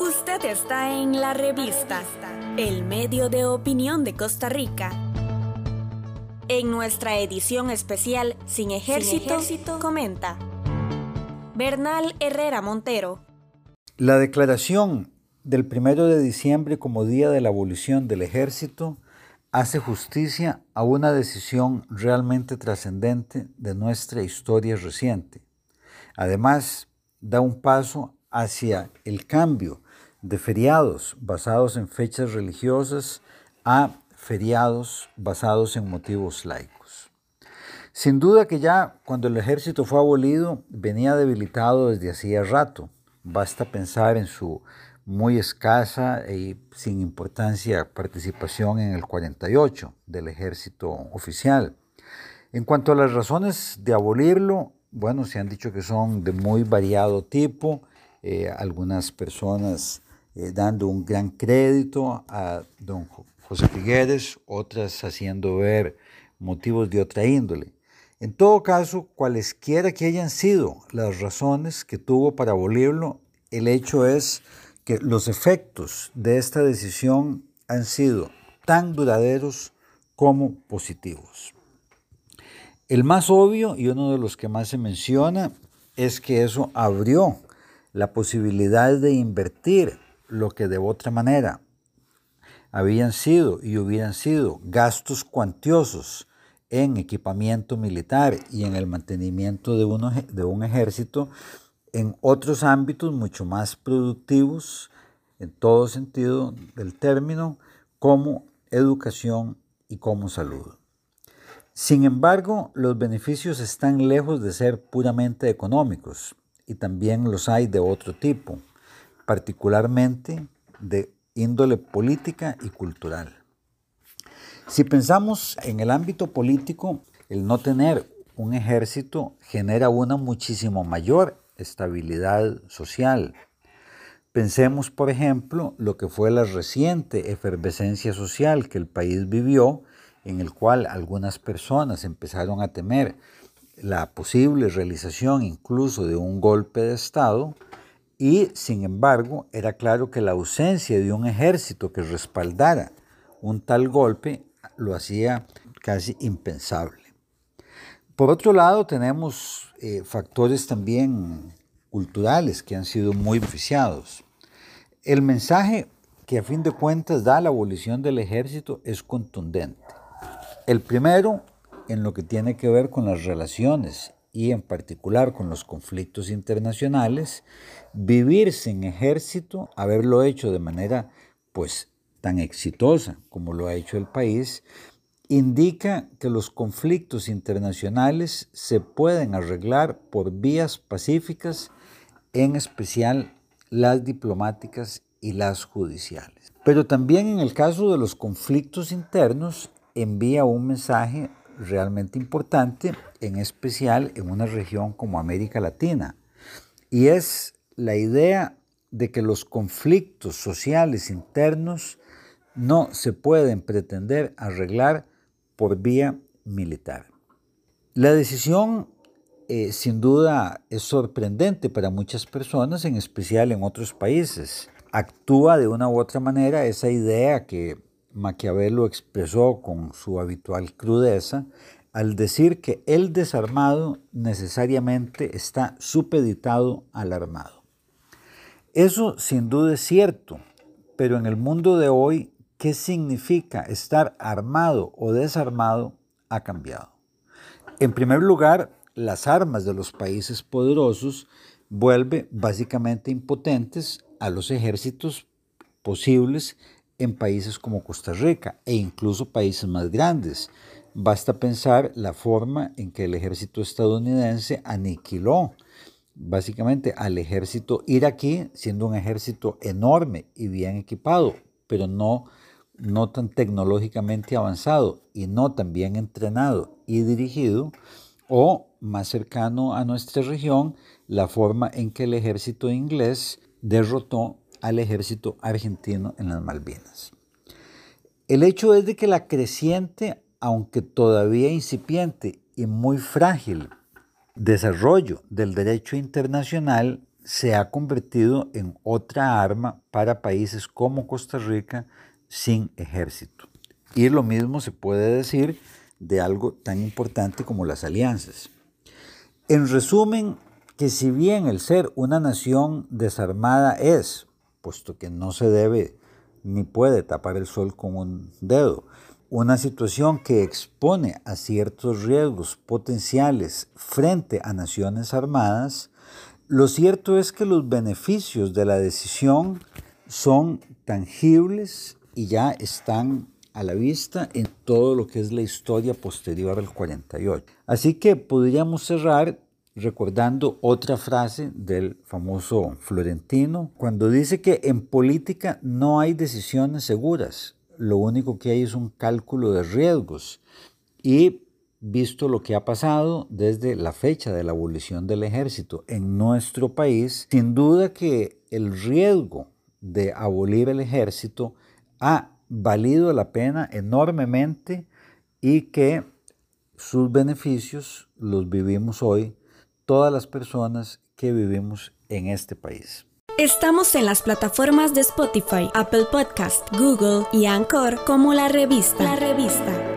Usted está en la revista El Medio de Opinión de Costa Rica. En nuestra edición especial Sin Ejército, comenta Bernal Herrera Montero. La declaración del primero de diciembre como Día de la Abolición del Ejército hace justicia a una decisión realmente trascendente de nuestra historia reciente. Además, da un paso hacia el cambio de feriados basados en fechas religiosas a feriados basados en motivos laicos. Sin duda que ya cuando el ejército fue abolido venía debilitado desde hacía rato. Basta pensar en su muy escasa y sin importancia participación en el 48 del ejército oficial. En cuanto a las razones de abolirlo, bueno, se han dicho que son de muy variado tipo, eh, algunas personas eh, dando un gran crédito a don José Figueres, otras haciendo ver motivos de otra índole. En todo caso, cualesquiera que hayan sido las razones que tuvo para abolirlo, el hecho es que los efectos de esta decisión han sido tan duraderos como positivos. El más obvio y uno de los que más se menciona es que eso abrió la posibilidad de invertir lo que de otra manera habían sido y hubieran sido gastos cuantiosos en equipamiento militar y en el mantenimiento de, de un ejército en otros ámbitos mucho más productivos, en todo sentido del término, como educación y como salud. Sin embargo, los beneficios están lejos de ser puramente económicos y también los hay de otro tipo, particularmente de índole política y cultural. Si pensamos en el ámbito político, el no tener un ejército genera una muchísimo mayor estabilidad social. Pensemos, por ejemplo, lo que fue la reciente efervescencia social que el país vivió, en el cual algunas personas empezaron a temer la posible realización incluso de un golpe de Estado, y sin embargo era claro que la ausencia de un ejército que respaldara un tal golpe lo hacía casi impensable. Por otro lado, tenemos eh, factores también culturales que han sido muy beneficiados. El mensaje que a fin de cuentas da la abolición del ejército es contundente. El primero, en lo que tiene que ver con las relaciones y en particular con los conflictos internacionales, vivir sin ejército, haberlo hecho de manera pues tan exitosa como lo ha hecho el país, indica que los conflictos internacionales se pueden arreglar por vías pacíficas, en especial las diplomáticas y las judiciales. Pero también en el caso de los conflictos internos envía un mensaje realmente importante, en especial en una región como América Latina, y es la idea de que los conflictos sociales internos no se pueden pretender arreglar por vía militar. La decisión eh, sin duda es sorprendente para muchas personas, en especial en otros países. Actúa de una u otra manera esa idea que Maquiavelo expresó con su habitual crudeza al decir que el desarmado necesariamente está supeditado al armado. Eso sin duda es cierto, pero en el mundo de hoy qué significa estar armado o desarmado ha cambiado. En primer lugar, las armas de los países poderosos vuelve básicamente impotentes a los ejércitos posibles en países como Costa Rica e incluso países más grandes. Basta pensar la forma en que el ejército estadounidense aniquiló básicamente al ejército iraquí, siendo un ejército enorme y bien equipado, pero no no tan tecnológicamente avanzado y no tan bien entrenado y dirigido, o más cercano a nuestra región, la forma en que el ejército inglés derrotó al ejército argentino en las Malvinas. El hecho es de que la creciente, aunque todavía incipiente y muy frágil, desarrollo del derecho internacional se ha convertido en otra arma para países como Costa Rica sin ejército. Y lo mismo se puede decir de algo tan importante como las alianzas. En resumen, que si bien el ser una nación desarmada es, puesto que no se debe ni puede tapar el sol con un dedo, una situación que expone a ciertos riesgos potenciales frente a naciones armadas, lo cierto es que los beneficios de la decisión son tangibles y ya están a la vista en todo lo que es la historia posterior al 48. Así que podríamos cerrar recordando otra frase del famoso Florentino, cuando dice que en política no hay decisiones seguras, lo único que hay es un cálculo de riesgos. Y visto lo que ha pasado desde la fecha de la abolición del ejército en nuestro país, sin duda que el riesgo de abolir el ejército ha valido la pena enormemente y que sus beneficios los vivimos hoy todas las personas que vivimos en este país. Estamos en las plataformas de Spotify, Apple Podcast, Google y Anchor como la revista. La revista.